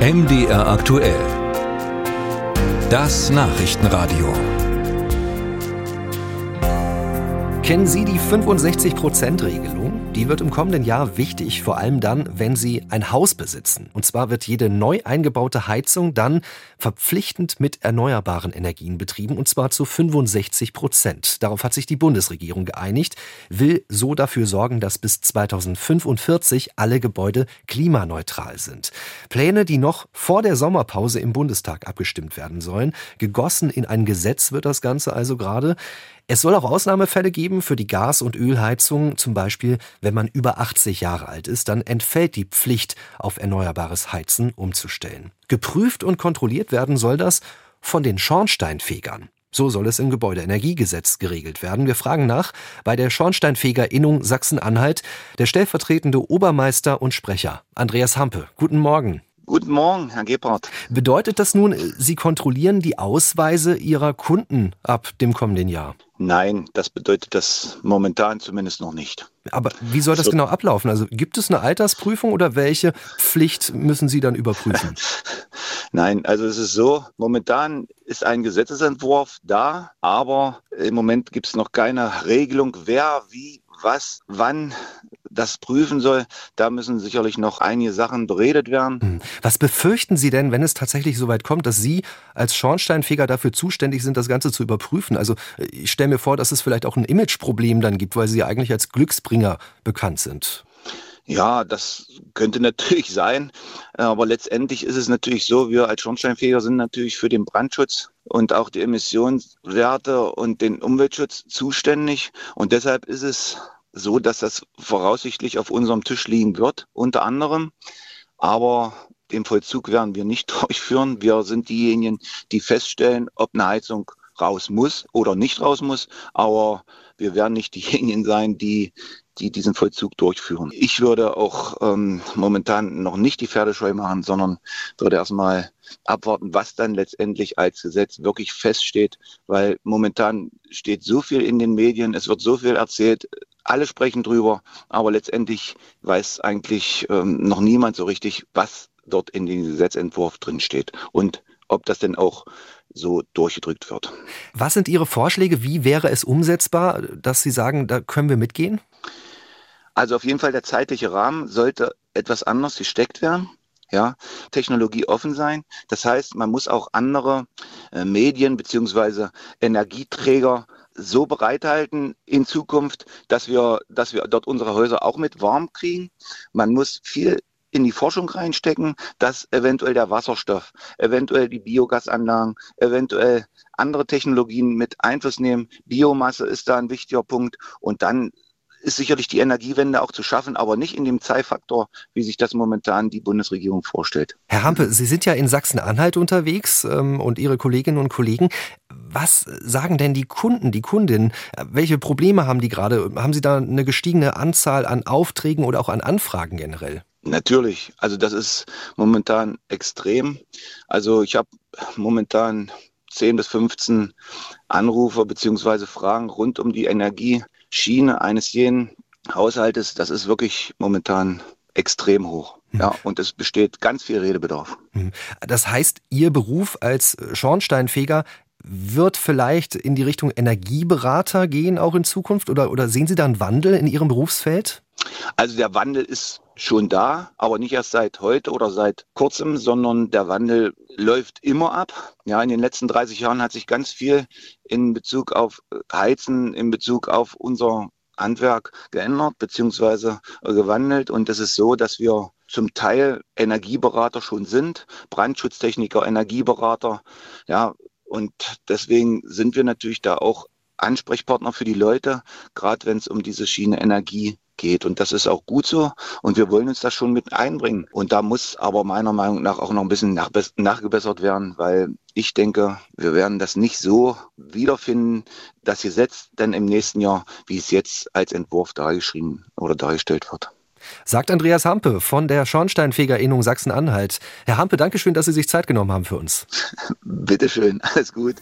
MDR aktuell. Das Nachrichtenradio. Kennen Sie die 65%-Regelung? Die wird im kommenden Jahr wichtig, vor allem dann, wenn Sie ein Haus besitzen. Und zwar wird jede neu eingebaute Heizung dann verpflichtend mit erneuerbaren Energien betrieben, und zwar zu 65 Prozent. Darauf hat sich die Bundesregierung geeinigt, will so dafür sorgen, dass bis 2045 alle Gebäude klimaneutral sind. Pläne, die noch vor der Sommerpause im Bundestag abgestimmt werden sollen. Gegossen in ein Gesetz wird das Ganze also gerade. Es soll auch Ausnahmefälle geben für die Gas- und Ölheizung, zum Beispiel wenn man über 80 Jahre alt ist, dann entfällt die Pflicht, auf erneuerbares Heizen umzustellen. Geprüft und kontrolliert werden soll das von den Schornsteinfegern. So soll es im Gebäudeenergiegesetz geregelt werden. Wir fragen nach bei der Schornsteinfeger-Innung Sachsen-Anhalt, der stellvertretende Obermeister und Sprecher Andreas Hampe. Guten Morgen. Guten Morgen, Herr Gebhardt. Bedeutet das nun, Sie kontrollieren die Ausweise Ihrer Kunden ab dem kommenden Jahr? Nein, das bedeutet das momentan zumindest noch nicht. Aber wie soll das so. genau ablaufen? Also gibt es eine Altersprüfung oder welche Pflicht müssen Sie dann überprüfen? Nein, also es ist so, momentan ist ein Gesetzesentwurf da, aber im Moment gibt es noch keine Regelung, wer wie was wann das prüfen soll. Da müssen sicherlich noch einige Sachen beredet werden. Hm. Was befürchten Sie denn, wenn es tatsächlich so weit kommt, dass Sie als Schornsteinfeger dafür zuständig sind, das Ganze zu überprüfen? Also ich stelle mir vor, dass es vielleicht auch ein Imageproblem dann gibt, weil Sie ja eigentlich als Glücksbringer bekannt sind. Ja, das könnte natürlich sein, aber letztendlich ist es natürlich so, wir als Schornsteinfeger sind natürlich für den Brandschutz und auch die Emissionswerte und den Umweltschutz zuständig und deshalb ist es so, dass das voraussichtlich auf unserem Tisch liegen wird, unter anderem. Aber den Vollzug werden wir nicht durchführen. Wir sind diejenigen, die feststellen, ob eine Heizung raus muss oder nicht raus muss. Aber wir werden nicht diejenigen sein, die, die diesen Vollzug durchführen. Ich würde auch ähm, momentan noch nicht die Pferdescheu machen, sondern würde erstmal abwarten, was dann letztendlich als Gesetz wirklich feststeht, weil momentan steht so viel in den Medien, es wird so viel erzählt, alle sprechen drüber, aber letztendlich weiß eigentlich ähm, noch niemand so richtig, was dort in dem Gesetzentwurf drin steht und ob das denn auch so durchgedrückt wird. Was sind Ihre Vorschläge? Wie wäre es umsetzbar, dass Sie sagen, da können wir mitgehen? Also auf jeden Fall der zeitliche Rahmen sollte etwas anders gesteckt werden. Ja, Technologie offen sein. Das heißt, man muss auch andere äh, Medien beziehungsweise Energieträger so bereithalten in Zukunft, dass wir, dass wir dort unsere Häuser auch mit warm kriegen. Man muss viel in die Forschung reinstecken, dass eventuell der Wasserstoff, eventuell die Biogasanlagen, eventuell andere Technologien mit Einfluss nehmen. Biomasse ist da ein wichtiger Punkt. Und dann ist sicherlich die Energiewende auch zu schaffen, aber nicht in dem Zeitfaktor, wie sich das momentan die Bundesregierung vorstellt. Herr Hampe, Sie sind ja in Sachsen-Anhalt unterwegs ähm, und Ihre Kolleginnen und Kollegen. Was sagen denn die Kunden, die Kundinnen? Welche Probleme haben die gerade? Haben Sie da eine gestiegene Anzahl an Aufträgen oder auch an Anfragen generell? Natürlich, also das ist momentan extrem. Also ich habe momentan 10 bis 15 Anrufer beziehungsweise Fragen rund um die Energieschiene eines jeden Haushaltes. Das ist wirklich momentan extrem hoch. Hm. Ja, und es besteht ganz viel Redebedarf. Hm. Das heißt, Ihr Beruf als Schornsteinfeger wird vielleicht in die Richtung Energieberater gehen, auch in Zukunft? Oder, oder sehen Sie da einen Wandel in Ihrem Berufsfeld? Also der Wandel ist schon da, aber nicht erst seit heute oder seit kurzem, sondern der Wandel läuft immer ab. Ja, in den letzten 30 Jahren hat sich ganz viel in Bezug auf Heizen, in Bezug auf unser Handwerk geändert bzw. gewandelt. Und es ist so, dass wir zum Teil Energieberater schon sind, Brandschutztechniker, Energieberater, ja, und deswegen sind wir natürlich da auch Ansprechpartner für die Leute, gerade wenn es um diese Schiene Energie geht. Und das ist auch gut so. Und wir wollen uns das schon mit einbringen. Und da muss aber meiner Meinung nach auch noch ein bisschen nachgebessert werden, weil ich denke, wir werden das nicht so wiederfinden, das Gesetz dann im nächsten Jahr, wie es jetzt als Entwurf dargeschrieben oder dargestellt wird. Sagt Andreas Hampe von der Schornsteinfeger-Innung Sachsen-Anhalt. Herr Hampe, danke schön, dass Sie sich Zeit genommen haben für uns. Bitteschön, alles gut.